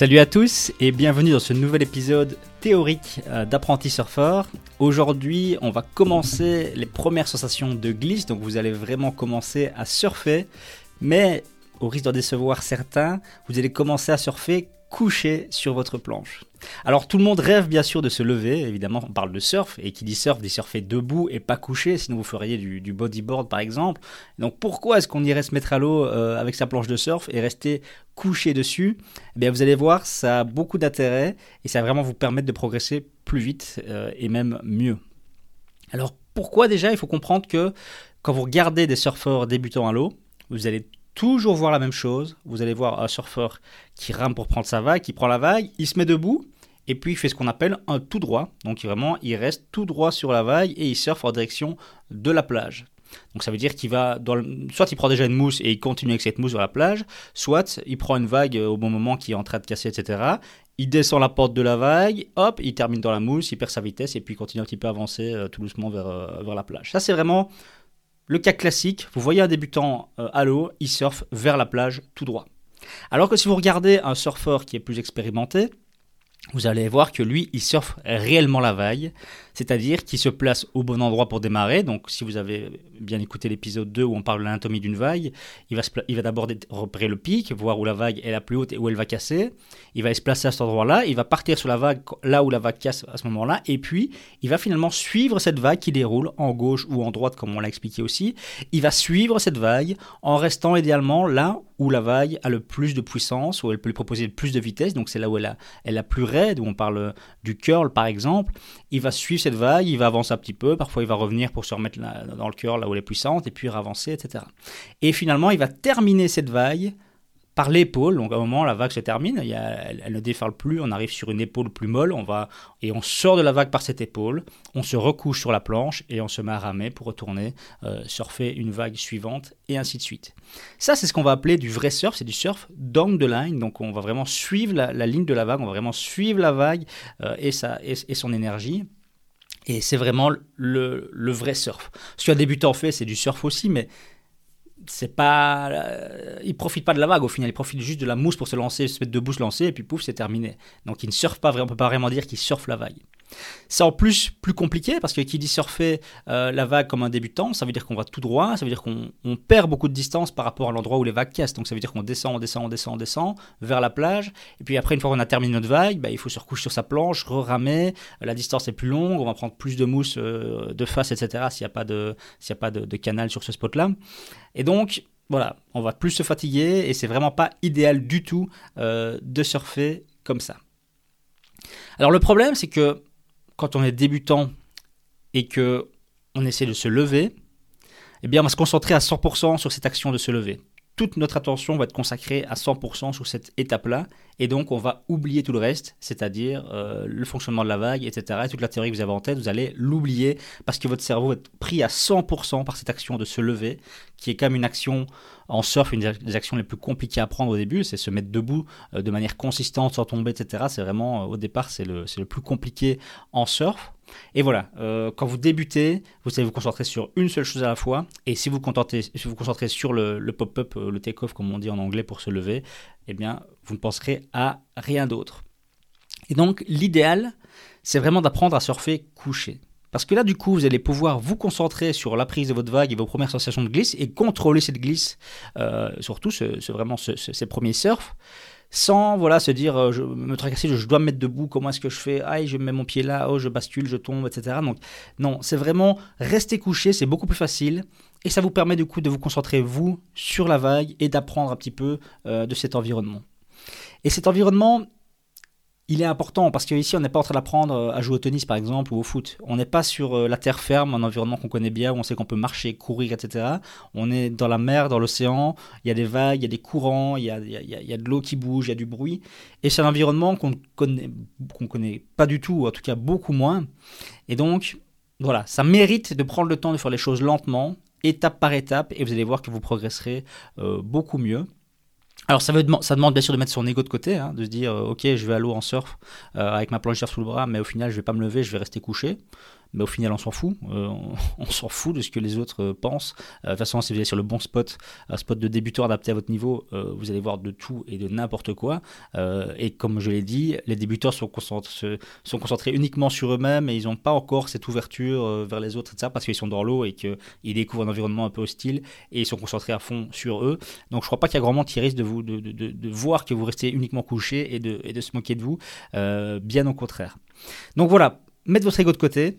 Salut à tous et bienvenue dans ce nouvel épisode théorique euh, d'apprenti surfeur. Aujourd'hui, on va commencer les premières sensations de glisse, donc vous allez vraiment commencer à surfer, mais au risque d'en décevoir certains, vous allez commencer à surfer couché sur votre planche. Alors tout le monde rêve bien sûr de se lever, évidemment on parle de surf, et qui dit surf dit surfer debout et pas couché, sinon vous feriez du, bodyboard par exemple. Donc pourquoi est-ce qu'on irait se mettre à l'eau euh, avec sa planche de surf et rester couché dessus? Eh bien, Vous allez voir, ça a beaucoup d'intérêt et ça va vraiment vous permettre de progresser plus vite euh, et même mieux. Alors pourquoi déjà? Il faut comprendre que quand vous regardez des surfeurs débutants à l'eau, vous allez toujours voir la même chose. Vous allez voir un surfeur qui rame pour prendre sa vague, qui prend la vague, il se met debout et puis il fait ce qu'on appelle un tout droit. Donc vraiment, il reste tout droit sur la vague et il surfe en direction de la plage. Donc ça veut dire qu'il va, dans soit il prend déjà une mousse et il continue avec cette mousse sur la plage, soit il prend une vague au bon moment qui est en train de casser, etc. Il descend la porte de la vague, hop, il termine dans la mousse, il perd sa vitesse et puis il continue un petit peu à avancer euh, tout doucement vers, euh, vers la plage. Ça c'est vraiment le cas classique, vous voyez un débutant euh, à l'eau, il surfe vers la plage tout droit. Alors que si vous regardez un surfeur qui est plus expérimenté, vous allez voir que lui, il surfe réellement la vague, c'est-à-dire qu'il se place au bon endroit pour démarrer. Donc, si vous avez bien écouté l'épisode 2 où on parle de l'anatomie d'une vague, il va, d'abord repérer le pic, voir où la vague est la plus haute et où elle va casser. Il va se placer à cet endroit-là, il va partir sur la vague là où la vague casse à ce moment-là, et puis il va finalement suivre cette vague qui déroule en gauche ou en droite, comme on l'a expliqué aussi. Il va suivre cette vague en restant idéalement là où la vague a le plus de puissance, où elle peut lui proposer le plus de vitesse, donc c'est là où elle a, elle a plus raide, où on parle du curl par exemple. Il va suivre cette vague, il va avancer un petit peu, parfois il va revenir pour se remettre dans le curl là où elle est puissante, et puis avancer, etc. Et finalement, il va terminer cette vague par l'épaule. Donc à un moment, la vague se termine, elle, ne déferle plus, on arrive sur une épaule plus molle, on va et on sort de la vague par cette épaule, on se recouche sur la planche et on se met à ramer pour retourner euh, surfer une vague suivante et ainsi de suite. Ça, c'est ce qu'on va appeler du vrai surf, c'est du surf down the line. Donc on va vraiment suivre la, ligne de la vague, on va vraiment suivre la vague euh, et, et son énergie et c'est vraiment le, le, vrai surf. Ce qu'un débutant fait, c'est du surf aussi, mais c'est pas. Euh, il profite pas de la vague au final, il profite juste de la mousse pour se lancer, se mettre debout, se lancer, et puis pouf, c'est terminé. Donc il ne surfe pas on peut pas vraiment dire qu'il surfe la vague. C'est en plus plus compliqué parce que qui dit surfer euh, la vague comme un débutant, ça veut dire qu'on va tout droit, ça veut dire qu'on perd beaucoup de distance par rapport à l'endroit où les vagues cassent. Donc ça veut dire qu'on descend, on descend, on descend, on descend vers la plage. Et puis après, une fois qu'on a terminé notre vague, bah, il faut se recoucher sur sa planche, re-ramer. La distance est plus longue, on va prendre plus de mousse euh, de face, etc. S'il n'y a pas, de, a pas de, canal sur ce spot-là. Et donc, voilà, on va plus se fatiguer et c'est vraiment pas idéal du tout euh, de surfer comme ça. Alors le problème, c'est que quand on est débutant et que on essaie de se lever, eh bien, on va se concentrer à 100% sur cette action de se lever. Toute notre attention va être consacrée à 100% sur cette étape-là, et donc on va oublier tout le reste, c'est-à-dire euh, le fonctionnement de la vague, etc. toute la théorie que vous avez en tête, vous allez l'oublier parce que votre cerveau être pris à 100% par cette action de se lever, qui est quand même une action en surf, une des actions les plus compliquées à prendre au début, c'est se mettre debout euh, de manière consistante sans tomber, etc. C'est vraiment, euh, au départ, c'est le, le, plus compliqué en surf. Et voilà, quand vous débutez, vous allez vous concentrer sur une seule chose à la fois. Et si vous, vous concentrez sur le, le pop-up, le take-off, comme on dit en anglais pour se lever, eh bien, vous ne penserez à rien d'autre. Et donc, l'idéal, c'est vraiment d'apprendre à surfer couché. Parce que là, du coup, vous allez pouvoir vous concentrer sur la prise de votre vague et vos premières sensations de glisse et contrôler cette glisse, euh, surtout ce, vraiment ces premiers surfs. Sans voilà se dire euh, je me tracasser, je, dois me mettre debout, comment est-ce que je fais? Aïe, je mets mon pied là, oh je bascule, je tombe, etc. Donc non, c'est vraiment rester couché, c'est beaucoup plus facile et ça vous permet du coup de vous concentrer vous sur la vague et d'apprendre un petit peu euh, de cet environnement. Et cet environnement, il est important parce qu'ici, on n'est pas en train d'apprendre euh, à jouer au tennis, par exemple, ou au foot. On n'est pas sur euh, la terre ferme, un environnement qu'on connaît bien, où on sait qu'on peut marcher, courir, etc. On est dans la mer, dans l'océan, il y a des vagues, il y a des courants, il y a, de l'eau qui bouge, il y a du bruit. Et c'est un environnement qu'on connaît, connaît pas du tout, ou en tout cas beaucoup moins. Et donc, voilà, ça mérite de prendre le temps de faire les choses lentement, étape par étape, et vous allez voir que vous progresserez euh, beaucoup mieux. Alors ça, veut, ça demande bien sûr de mettre son ego de côté, hein, de se dire euh, ok je vais à l'eau en surf euh, avec ma planche sous le bras, mais au final je vais pas me lever, je vais rester couché mais au final on s'en fout, euh, on, s'en fout de ce que les autres euh, pensent. Euh, de toute façon, si vous allez sur le bon spot, un spot de débutant adapté à votre niveau, vous allez voir de tout et de n'importe quoi. et comme je l'ai dit, les débutants sont, concentrés, sont concentrés uniquement sur eux-mêmes et ils n'ont pas encore cette ouverture vers les autres, etc. Parce qu'ils sont dans l'eau et qu'ils découvrent un environnement un peu hostile et ils sont concentrés à fond sur eux. Donc je crois pas qu'il y a grand monde qui risque de, voir que vous restez uniquement couché et de, et de se moquer de vous. bien au contraire. Donc voilà, mettre votre ego de côté,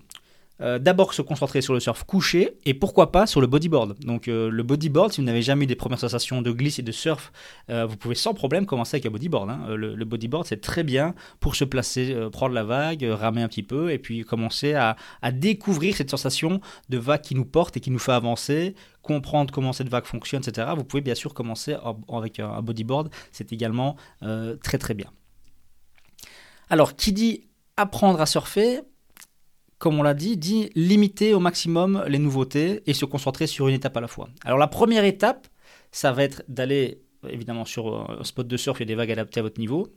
euh, d'abord se concentrer sur le surf couché et pourquoi pas sur le bodyboard. Donc euh, le bodyboard, si vous n'avez jamais eu des premières sensations de glisse et de surf, euh, vous pouvez sans problème commencer avec un bodyboard. Hein. Le, bodyboard, c'est très bien pour se placer, prendre la vague, ramer un petit peu et puis commencer à, découvrir cette sensation de vague qui nous porte et qui nous fait avancer, comprendre comment cette vague fonctionne, etc. Vous pouvez bien sûr commencer avec un bodyboard, c'est également très très bien. Alors, qui dit apprendre à surfer, comme on l'a dit, dit limiter au maximum les nouveautés et se concentrer sur une étape à la fois. Alors la première étape, ça va être d'aller évidemment sur un spot de surf, il y a des vagues adaptées à votre niveau.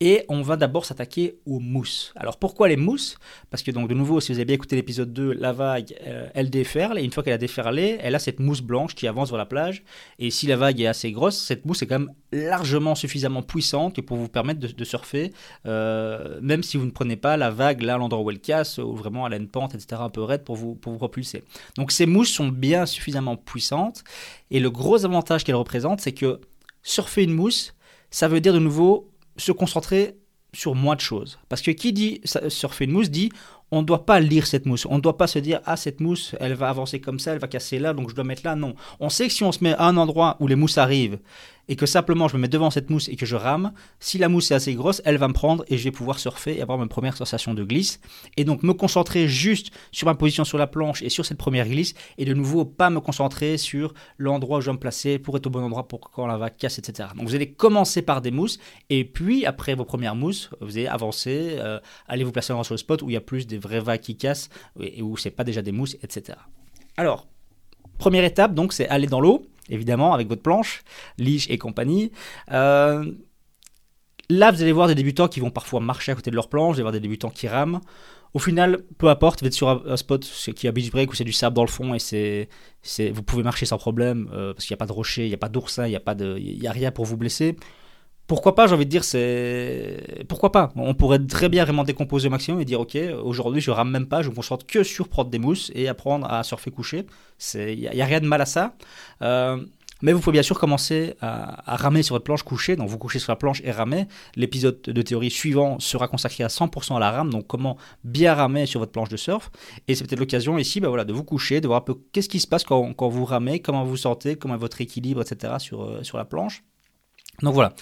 Et on va d'abord s'attaquer aux mousses. Alors pourquoi les mousses? Parce que donc de nouveau, si vous avez bien écouté l'épisode 2, la vague, euh, elle déferle, et une fois qu'elle a déferlé, elle a cette mousse blanche qui avance vers la plage. Et si la vague est assez grosse, cette mousse est quand même largement suffisamment puissante pour vous permettre de, surfer, euh, même si vous ne prenez pas la vague là à l'endroit où elle casse, ou vraiment à la pente, etc., un peu raide pour vous, pour vous propulser. Donc ces mousses sont bien suffisamment puissantes, et le gros avantage qu'elles représentent, c'est que surfer une mousse, ça veut dire de nouveau se concentrer sur moins de choses. Parce que qui dit surfer une mousse dit on ne doit pas lire cette mousse. On ne doit pas se dire ah cette mousse elle va avancer comme ça, elle va casser là, donc je dois mettre là. Non. On sait que si on se met à un endroit où les mousses arrivent et que simplement je me mets devant cette mousse et que je rame, si la mousse est assez grosse, elle va me prendre et je vais pouvoir surfer et avoir ma première sensation de glisse. Et donc me concentrer juste sur ma position sur la planche et sur cette première glisse et de nouveau pas me concentrer sur l'endroit où je vais me placer pour être au bon endroit pour quand la vague casse, etc. Donc vous allez commencer par des mousses et puis après vos premières mousses, vous allez avancer, euh, aller vous placer sur le spot où il y a plus des vraies vagues qui cassent et où c'est pas déjà des mousses, etc. Alors, première étape donc c'est aller dans l'eau évidemment, avec votre planche, Leash et compagnie. Euh, là, vous allez voir des débutants qui vont parfois marcher à côté de leur planche, vous allez voir des débutants qui rament. Au final, peu importe, vous êtes sur un, spot qui a beach break où c'est du sable dans le fond et c'est, vous pouvez marcher sans problème euh, parce qu'il n'y a pas de rocher, il n'y a pas d'oursin, il n'y a, pas de, il a rien pour vous blesser pourquoi pas, j'ai envie de dire, c'est. Pourquoi pas On pourrait très bien vraiment décomposer au maximum et dire, ok, aujourd'hui je rame même pas, je me concentre que sur prendre des mousses et apprendre à surfer coucher. Il n'y a, rien de mal à ça. Euh, mais vous pouvez bien sûr commencer à, ramer sur votre planche couchée, donc vous couchez sur la planche et ramer. L'épisode de théorie suivant sera consacré à 100% à la rame, donc comment bien ramer sur votre planche de surf. Et c'est peut-être l'occasion ici bah voilà, de vous coucher, de voir un peu qu'est-ce qui se passe quand, quand, vous ramez, comment vous sentez, comment est votre équilibre, etc. sur, euh, sur la planche. Donc voilà,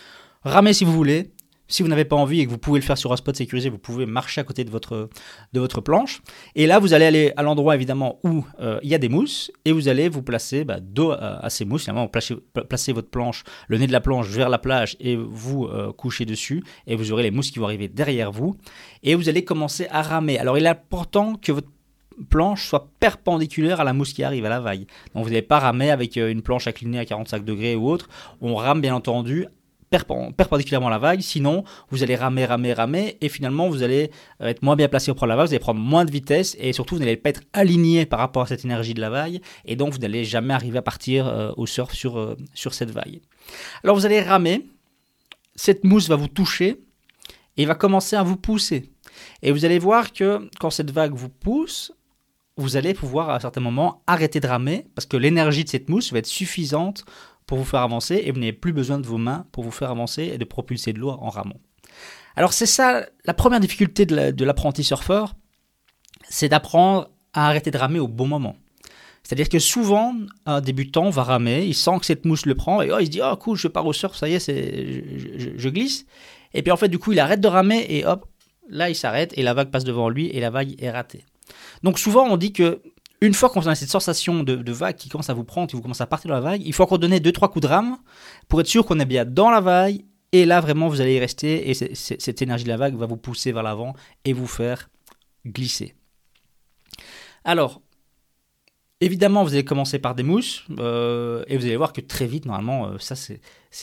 Ramez si vous voulez. Si vous n'avez pas envie et que vous pouvez le faire sur un spot sécurisé, vous pouvez marcher à côté de votre, de votre planche. Et là, vous allez aller à l'endroit évidemment où euh, il y a des mousses et vous allez vous placer bah, dos à, ces mousses. Finalement, placez, placez, votre planche, le nez de la planche vers la plage et vous euh, couchez dessus et vous aurez les mousses qui vont arriver derrière vous. Et vous allez commencer à ramer. Alors, il est important que votre planche soit perpendiculaire à la mousse qui arrive à la vague. Donc vous n'allez pas ramer avec euh, une planche inclinée à 45 degrés ou autre. On rame bien entendu perpendiculairement à la vague, sinon vous allez ramer, ramer, ramer, et finalement vous allez être moins bien placé au prendre la vague, vous allez prendre moins de vitesse, et surtout vous n'allez pas être aligné par rapport à cette énergie de la vague, et donc vous n'allez jamais arriver à partir euh, au surf sur, euh, sur cette vague. Alors vous allez ramer, cette mousse va vous toucher, et va commencer à vous pousser. Et vous allez voir que quand cette vague vous pousse, vous allez pouvoir à un certain moment arrêter de ramer parce que l'énergie de cette mousse va être suffisante pour vous faire avancer et vous n'avez plus besoin de vos mains pour vous faire avancer et de propulser de l'eau en ramant. Alors c'est ça la première difficulté de l'apprenti surfeur, c'est d'apprendre à arrêter de ramer au bon moment. C'est-à-dire que souvent, un débutant va ramer, il sent que cette mousse le prend, et oh, il se dit, oh cool, je pars au surf, ça y est, c'est, je, glisse. Et puis en fait, du coup, il arrête de ramer, et hop, là, il s'arrête, et la vague passe devant lui, et la vague est ratée. Donc souvent, on dit que une fois qu'on a cette sensation de, vague qui commence à vous prendre, qui vous commence à partir dans la vague, il faut encore donner 2-3 coups de rame pour être sûr qu'on est bien dans la vague, et là, vraiment, vous allez y rester, et cette énergie de la vague va vous pousser vers l'avant et vous faire glisser. Alors, Évidemment, vous allez commencer par des mousses euh, et vous allez voir que très vite, normalement, euh, ça,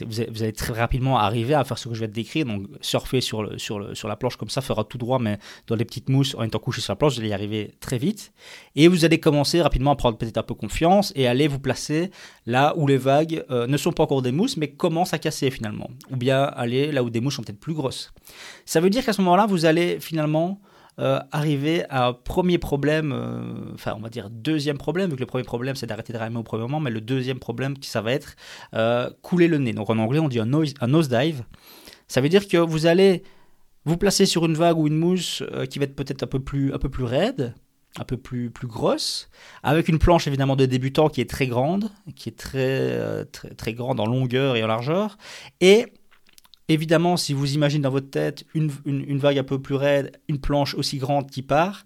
vous, allez, très rapidement arriver à faire ce que je vais te décrire. Donc, surfer sur la planche comme ça fera tout droit, mais dans les petites mousses en étant couché sur la planche, vous allez y arriver très vite. Et vous allez commencer rapidement à prendre peut-être un peu confiance et aller vous placer là où les vagues euh, ne sont pas encore des mousses, mais commencent à casser finalement. Ou bien aller là où des mousses sont peut-être plus grosses. Ça veut dire qu'à ce moment-là, vous allez finalement euh, arriver à un premier problème, euh, enfin on va dire deuxième problème, vu que le premier problème c'est d'arrêter de ramer au premier moment, mais le deuxième problème ça va être euh, couler le nez. Donc en anglais on dit un nose, dive. Ça veut dire que vous allez vous placer sur une vague ou une mousse qui va être peut-être un peu plus, un peu plus raide, un peu plus, plus grosse, avec une planche évidemment de débutant qui est très grande, qui est très, très, très grande en longueur et en largeur, et Évidemment, si vous imaginez dans votre tête une, vague un peu plus raide, une planche aussi grande qui part,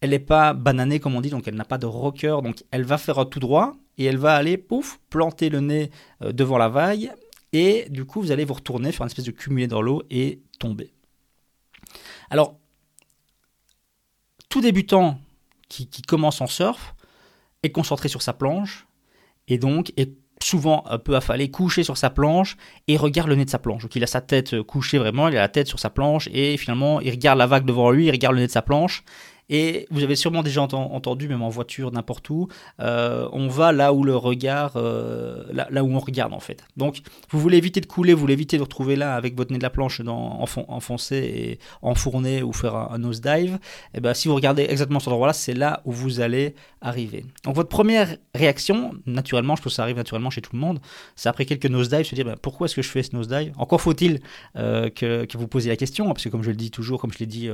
elle n'est pas bananée comme on dit, donc elle n'a pas de rocker, donc elle va faire tout droit et elle va aller, pouf, planter le nez euh, devant la vague et du coup vous allez vous retourner, faire une espèce de cumulé dans l'eau et tomber. Alors, tout débutant qui, qui commence en surf est concentré sur sa planche et donc est souvent un peu affalé, couché sur sa planche et regarde le nez de sa planche. Donc il a sa tête couchée vraiment, il a la tête sur sa planche et finalement il regarde la vague devant lui, il regarde le nez de sa planche et vous avez sûrement déjà entendu, même en voiture, n'importe où, euh, on va là où le regard, euh, là, où on regarde en fait. Donc vous voulez éviter de couler, vous voulez éviter de vous retrouver là avec votre nez de la planche dans, enfoncé et enfourné ou faire un, nose dive. Et eh ben, si vous regardez exactement cet endroit-là, c'est là où vous allez arriver. Donc votre première réaction, naturellement, je pense que ça arrive naturellement chez tout le monde, c'est après quelques nose dives se dire ben, pourquoi est-ce que je fais ce nose dive? Encore faut-il euh, que, que, vous posiez la question, parce que comme je le dis toujours, comme je l'ai dit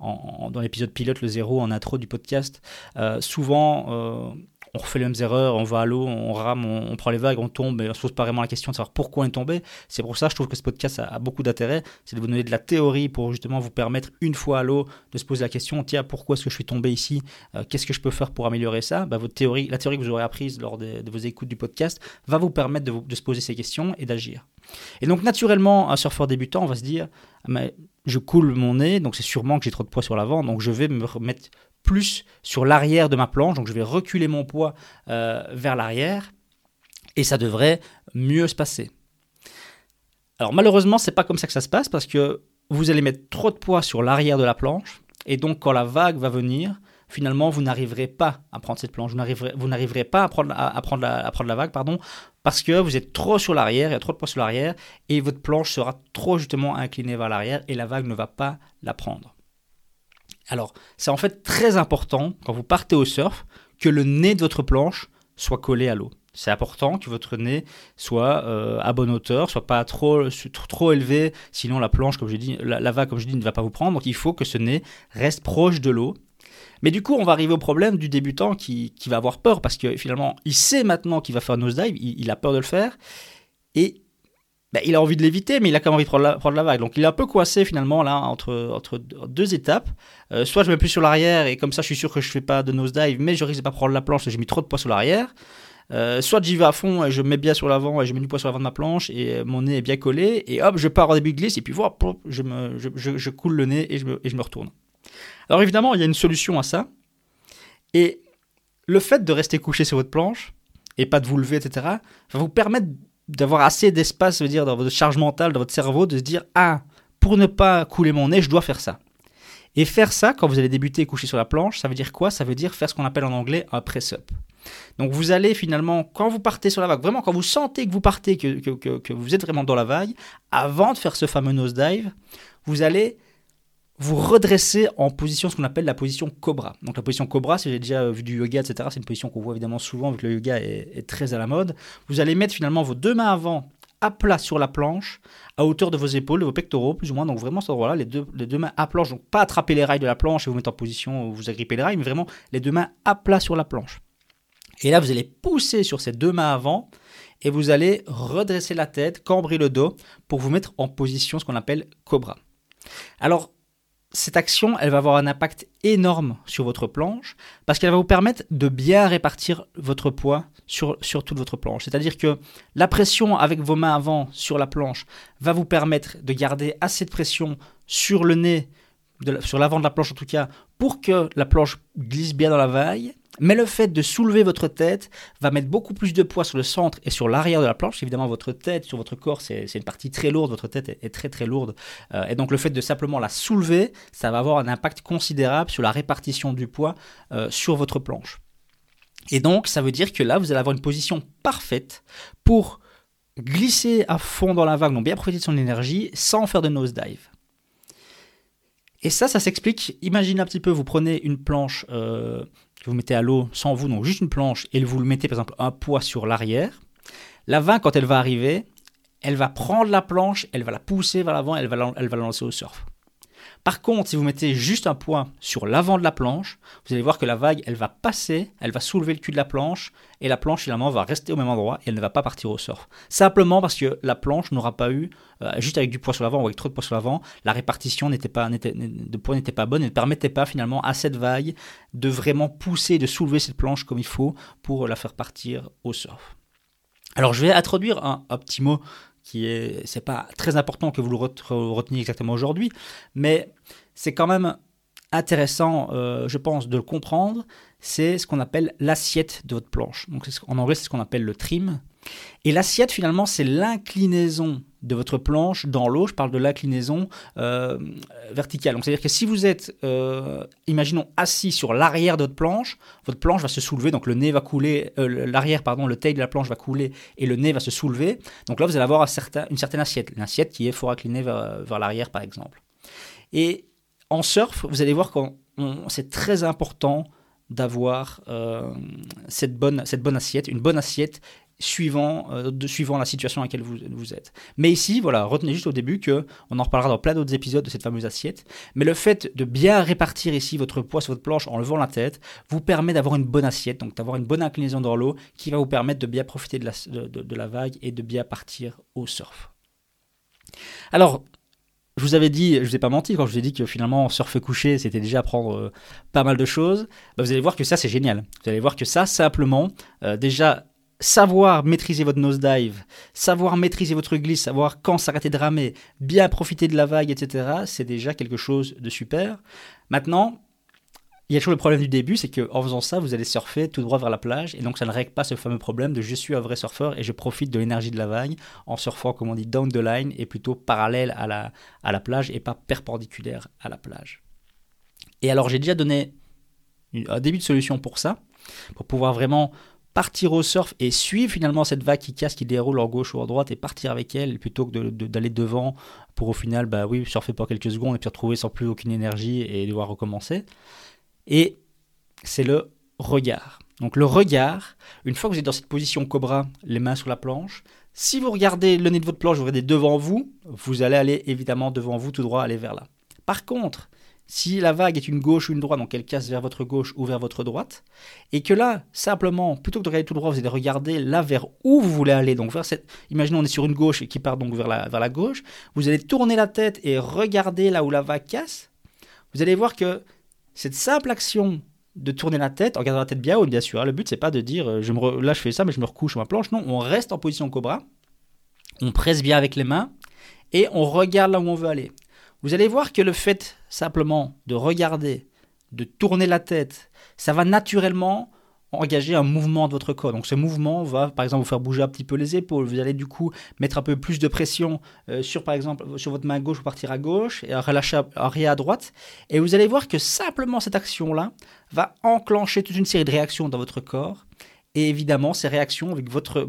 dans l'épisode pilote, le zéro, en intro du podcast, euh, souvent euh, on refait les mêmes erreurs, on va à l'eau, on rame, on, prend les vagues, on tombe, et on se pose pas vraiment la question de savoir pourquoi on est tombé. C'est pour ça que je trouve que ce podcast a, beaucoup d'intérêt, c'est de vous donner de la théorie pour justement vous permettre, une fois à l'eau, de se poser la question, tiens, pourquoi est-ce que je suis tombé ici? Euh, Qu'est-ce que je peux faire pour améliorer ça? Bah, votre théorie, La théorie que vous aurez apprise lors de, vos écoutes du podcast va vous permettre de, se poser ces questions et d'agir. Et donc naturellement, un surfeur débutant, on va se dire, mais je coule mon nez, donc c'est sûrement que j'ai trop de poids sur l'avant, donc je vais me remettre plus sur l'arrière de ma planche, donc je vais reculer mon poids euh, vers l'arrière, et ça devrait mieux se passer. Alors malheureusement, c'est pas comme ça que ça se passe, parce que vous allez mettre trop de poids sur l'arrière de la planche, et donc quand la vague va venir, finalement, vous n'arriverez pas à prendre cette planche, vous n'arriverez pas à prendre, la vague, pardon, parce que vous êtes trop sur l'arrière, il y a trop de poids sur l'arrière, et votre planche sera trop justement inclinée vers l'arrière, et la vague ne va pas la prendre. Alors, c'est en fait très important, quand vous partez au surf, que le nez de votre planche soit collé à l'eau. C'est important que votre nez soit euh, à bonne hauteur, soit pas trop, trop élevé, sinon la planche, comme je dis, la, vague, comme je dis, ne va pas vous prendre. Donc il faut que ce nez reste proche de l'eau mais du coup, on va arriver au problème du débutant qui, va avoir peur parce que finalement, il sait maintenant qu'il va faire un nosedive, il, il a peur de le faire et ben, il a envie de l'éviter, mais il a quand même envie de prendre la, vague. Donc il est un peu coincé finalement là entre, entre deux étapes. Euh, soit je mets plus sur l'arrière et comme ça je suis sûr que je fais pas de nosedive, mais je risque de pas prendre la planche, j'ai mis trop de poids sur l'arrière. Euh, soit j'y vais à fond et je mets bien sur l'avant et je mets du poids sur l'avant de ma planche et mon nez est bien collé et hop je pars au début de glisse et puis voilà, je, coule le nez et je me retourne. Alors évidemment, il y a une solution à ça. Et le fait de rester couché sur votre planche et pas de vous lever, etc., va vous permettre d'avoir assez d'espace, veut dire, dans votre charge mentale, dans votre cerveau, de se dire Ah, pour ne pas couler mon nez, je dois faire ça. Et faire ça, quand vous allez débuter couché sur la planche, ça veut dire quoi? Ça veut dire faire ce qu'on appelle en anglais un press-up. Donc vous allez finalement, quand vous partez sur la vague, vraiment quand vous sentez que vous partez, que, que, que vous êtes vraiment dans la vague, avant de faire ce fameux nose dive, vous allez vous redressez en position, ce qu'on appelle la position cobra. Donc la position cobra, si j'ai déjà vu du yoga, etc., c'est une position qu'on voit évidemment souvent, vu que le yoga est, très à la mode. Vous allez mettre finalement vos deux mains avant à plat sur la planche, à hauteur de vos épaules, de vos pectoraux, plus ou moins. Donc vraiment, voilà, les deux, les deux mains à planche. Donc pas attraper les rails de la planche et vous mettre en position où vous agrippez les rails, mais vraiment les deux mains à plat sur la planche. Et là, vous allez pousser sur ces deux mains avant et vous allez redresser la tête, cambrer le dos pour vous mettre en position ce qu'on appelle cobra. Alors, cette action, elle va avoir un impact énorme sur votre planche parce qu'elle va vous permettre de bien répartir votre poids sur, sur toute votre planche. C'est-à-dire que la pression avec vos mains avant sur la planche va vous permettre de garder assez de pression sur le nez, sur l'avant de la planche en tout cas, pour que la planche glisse bien dans la vague mais le fait de soulever votre tête va mettre beaucoup plus de poids sur le centre et sur l'arrière de la planche. Évidemment, votre tête sur votre corps, c'est une partie très lourde. Votre tête est, très très lourde. Euh, et donc, le fait de simplement la soulever, ça va avoir un impact considérable sur la répartition du poids euh, sur votre planche. Et donc, ça veut dire que là, vous allez avoir une position parfaite pour glisser à fond dans la vague, donc bien profiter de son énergie sans faire de nosedive. Et ça, ça s'explique. Imaginez un petit peu, vous prenez une planche euh, vous mettez à l'eau sans vous, donc juste une planche, et vous le mettez par exemple un poids sur l'arrière, la vague, quand elle va arriver, elle va prendre la planche, elle va la pousser vers l'avant, elle va elle va la lancer au surf. Par contre, si vous mettez juste un poids sur l'avant de la planche, vous allez voir que la vague, elle va passer, elle va soulever le cul de la planche, et la planche, finalement, va rester au même endroit et elle ne va pas partir au surf. Simplement parce que la planche n'aura pas eu, euh, juste avec du poids sur l'avant ou avec trop de poids sur l'avant, la répartition de poids n'était pas bonne et ne permettait pas finalement à cette vague de vraiment pousser, de soulever cette planche comme il faut pour la faire partir au surf. Alors je vais introduire un, un petit mot qui est, c'est pas très important que vous le reteniez exactement aujourd'hui, mais c'est quand même intéressant, euh, je pense, de le comprendre. C'est ce qu'on appelle l'assiette de votre planche. Donc en anglais, c'est ce qu'on appelle le trim. Et l'assiette, finalement, c'est l'inclinaison de votre planche dans l'eau. Je parle de l'inclinaison euh, verticale. Donc, c'est-à-dire que si vous êtes, euh, imaginons, assis sur l'arrière de votre planche, votre planche va se soulever. Donc, le nez va couler, euh, l'arrière, pardon, le tail de la planche va couler et le nez va se soulever. Donc là, vous allez avoir une certaine assiette. Une assiette qui est fort inclinée vers, vers l'arrière, par exemple. Et en surf, vous allez voir que c'est très important d'avoir cette, bonne, cette bonne assiette, une bonne assiette suivant, euh, suivant la situation à laquelle vous, vous êtes. Mais ici, voilà, retenez juste au début que, on en reparlera dans plein d'autres épisodes de cette fameuse assiette, mais le fait de bien répartir ici votre poids sur votre planche en levant la tête vous permet d'avoir une bonne assiette, donc d'avoir une bonne inclinaison dans l'eau qui va vous permettre de bien profiter de la, de, la vague et de bien partir au surf. Alors, je vous avais dit, je vous ai pas menti quand je vous ai dit que finalement surfer couché, c'était déjà apprendre euh, pas mal de choses. Bah, vous allez voir que ça c'est génial. Vous allez voir que ça simplement, euh, déjà savoir maîtriser votre nosedive, savoir maîtriser votre glisse, savoir quand s'arrêter de ramer, bien profiter de la vague, etc., c'est déjà quelque chose de super. Maintenant, il y a toujours le problème du début, c'est qu'en faisant ça, vous allez surfer tout droit vers la plage, et donc ça ne règle pas ce fameux problème de je suis un vrai surfeur et je profite de l'énergie de la vague en surfant, comme on dit, down the line, et plutôt parallèle à la, à la plage et pas perpendiculaire à la plage. Et alors j'ai déjà donné un début de solution pour ça, pour pouvoir vraiment partir au surf et suivre finalement cette vague qui casse, qui déroule en gauche ou en droite et partir avec elle plutôt que d'aller devant pour au final, bah oui, surfer pour quelques secondes et puis retrouver sans plus aucune énergie et devoir recommencer. Et c'est le regard. Donc le regard, une fois que vous êtes dans cette position cobra, les mains sur la planche, si vous regardez le nez de votre planche, vous regardez devant vous, vous allez aller évidemment devant vous tout droit, aller vers là. Par contre, si la vague est une gauche ou une droite, donc elle casse vers votre gauche ou vers votre droite, et que là, simplement, plutôt que de regarder tout droit, vous allez regarder là vers où vous voulez aller, donc vers cette, imaginons on est sur une gauche et qui part donc vers la, vers la gauche, vous allez tourner la tête et regarder là où la vague casse, vous allez voir que cette simple action de tourner la tête, en gardant la tête bien haute, bien sûr, hein, le but c'est pas de dire, euh, je me là je fais ça, mais je me recouche sur ma planche, non, on reste en position cobra, on presse bien avec les mains, et on regarde là où on veut aller. Vous allez voir que le fait simplement de regarder, de tourner la tête, ça va naturellement engager un mouvement de votre corps. Donc ce mouvement va par exemple vous faire bouger un petit peu les épaules. Vous allez du coup mettre un peu plus de pression euh, sur par exemple sur votre main gauche pour partir à gauche et relâcher arrière à droite. Et vous allez voir que simplement cette action-là va enclencher toute une série de réactions dans votre corps Et évidemment, ces réactions avec votre,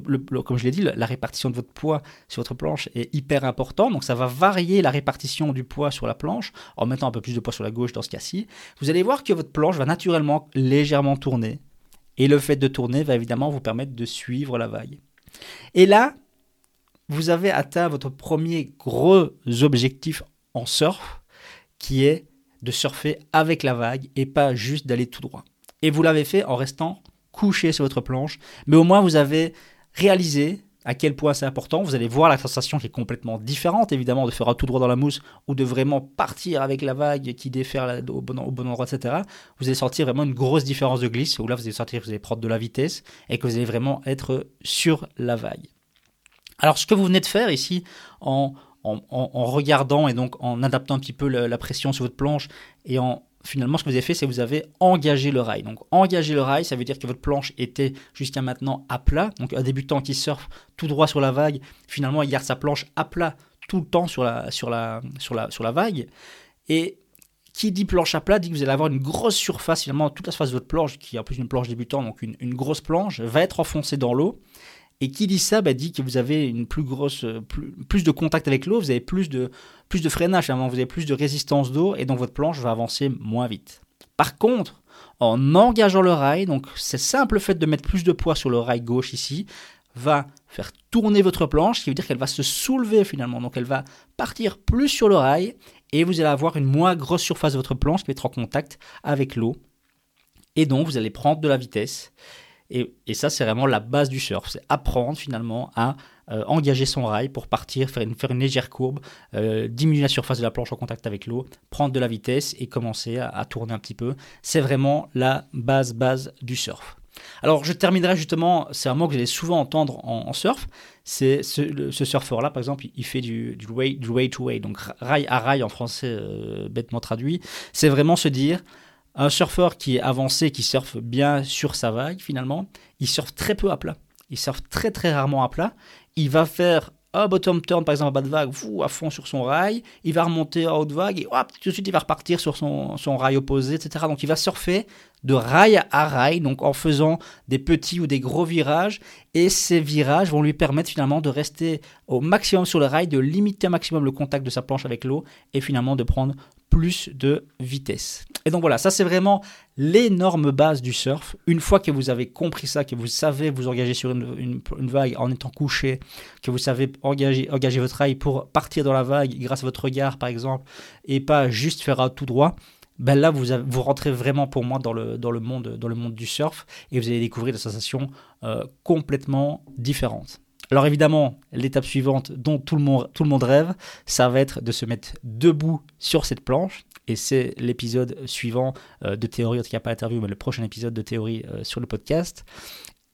comme je l'ai dit, la répartition de votre poids sur votre planche est hyper important. Donc ça va varier la répartition du poids sur la planche en mettant un peu plus de poids sur la gauche dans ce cas-ci. Vous allez voir que votre planche va naturellement légèrement tourner. Et le fait de tourner va évidemment vous permettre de suivre la vague. Et là, vous avez atteint votre premier gros objectif en surf, qui est de surfer avec la vague et pas juste d'aller tout droit. Et vous l'avez fait en restant couché sur votre planche, mais au moins vous avez réalisé à quel point c'est important. Vous allez voir la sensation qui est complètement différente, évidemment, de faire tout droit dans la mousse ou de vraiment partir avec la vague qui déferle au bon, endroit, etc. Vous allez sentir vraiment une grosse différence de glisse, où là, vous allez sentir vous allez prendre de la vitesse et que vous allez vraiment être sur la vague. Alors, ce que vous venez de faire ici, en, en, regardant et donc en adaptant un petit peu la pression sur votre planche et en finalement, ce que vous avez fait, c'est vous avez engagé le rail. Donc, engager le rail, ça veut dire que votre planche était jusqu'à maintenant à plat. Donc, un débutant qui surfe tout droit sur la vague, finalement, il garde sa planche à plat tout le temps sur la, sur la, sur la, sur la vague. Et qui dit planche à plat dit que vous allez avoir une grosse surface, finalement, toute la surface de votre planche, qui est en plus une planche débutant, donc une, une grosse planche, va être enfoncée dans l'eau. Et qui dit ça bah, dit que vous avez une plus grosse, plus, de contact avec l'eau, vous avez plus de, plus de freinage, vous avez plus de résistance d'eau et donc votre planche va avancer moins vite. Par contre, en engageant le rail, donc ce simple fait de mettre plus de poids sur le rail gauche ici, va faire tourner votre planche, ce qui veut dire qu'elle va se soulever finalement. Donc elle va partir plus sur le rail et vous allez avoir une moins grosse surface de votre planche qui va être en contact avec l'eau. Et donc vous allez prendre de la vitesse. Et, ça, c'est vraiment la base du surf. C'est apprendre finalement à euh, engager son rail pour partir, faire une, légère courbe, euh, diminuer la surface de la planche en contact avec l'eau, prendre de la vitesse et commencer à, tourner un petit peu. C'est vraiment la base, base du surf. Alors, je terminerai justement, c'est un mot que vous allez souvent entendre en, surf. C'est ce, surfeur-là, par exemple, il fait du, du, way, du way to way, donc rail à rail en français, euh, bêtement traduit. C'est vraiment se dire, un surfeur qui est avancé, qui surfe bien sur sa vague, finalement, il surfe très peu à plat. Il surfe très très rarement à plat. Il va faire un bottom turn, par exemple, à bas de vague, fou, à fond sur son rail. Il va remonter en haute vague et hop, tout de suite il va repartir sur son, son rail opposé, etc. Donc il va surfer de rail à rail, donc en faisant des petits ou des gros virages. Et ces virages vont lui permettre finalement de rester au maximum sur le rail, de limiter au maximum le contact de sa planche avec l'eau et finalement de prendre plus de vitesse. Et donc voilà, ça c'est vraiment l'énorme base du surf. Une fois que vous avez compris ça, que vous savez vous engager sur une, vague en étant couché, que vous savez engager, engager votre rail pour partir dans la vague grâce à votre regard par exemple, et pas juste faire tout droit, ben là vous, vous rentrez vraiment pour moi dans le, dans, le monde, dans le monde du surf et vous allez découvrir des sensations euh, complètement différentes. Alors évidemment, l'étape suivante dont tout le, monde, tout le monde rêve, ça va être de se mettre debout sur cette planche. Et c'est l'épisode suivant euh, de théorie, en tout cas pas l'interview, mais le prochain épisode de théorie euh, sur le podcast.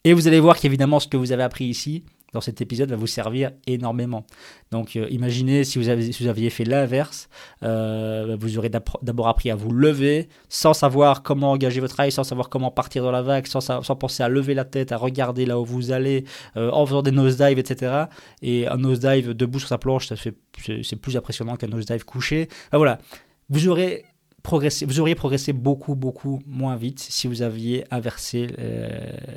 Et vous allez voir qu'évidemment, ce que vous avez appris ici, dans cet épisode va vous servir énormément. Donc euh, imaginez si vous, avez, si vous aviez fait l'inverse, euh, vous aurez d'abord appris à vous lever sans savoir comment engager votre rail, sans savoir comment partir dans la vague, sans, sans penser à lever la tête, à regarder là où vous allez, en faisant des nosedives, etc. Et un nosedive debout sur sa planche, c'est plus impressionnant qu'un nosedive couché. voilà, vous auriez progressé beaucoup, beaucoup moins vite si vous aviez inversé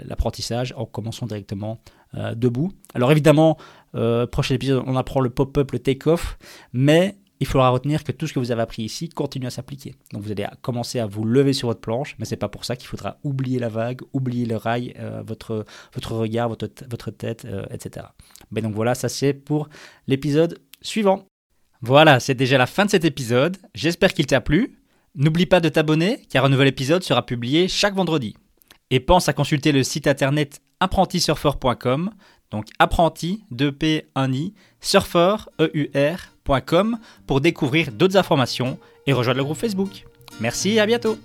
l'apprentissage en commençant directement euh, debout. Alors évidemment, euh, prochain épisode, on apprend le pop-up, le take-off, mais il faudra retenir que tout ce que vous avez appris ici continue à s'appliquer. Donc vous allez commencer à vous lever sur votre planche, mais c'est pas pour ça qu'il faudra oublier la vague, oublier le rail, euh, votre, votre regard, votre, votre tête, etc. Mais donc voilà, ça c'est pour l'épisode suivant. Voilà, c'est déjà la fin de cet épisode. J'espère qu'il t'a plu. N'oublie pas de t'abonner, car un nouvel épisode sera publié chaque vendredi. Et pense à consulter le site internet apprentisurfer.com, donc apprenti, 2P, 1I, surfer, EUR.com pour découvrir d'autres informations et rejoindre le groupe Facebook. Merci et à bientôt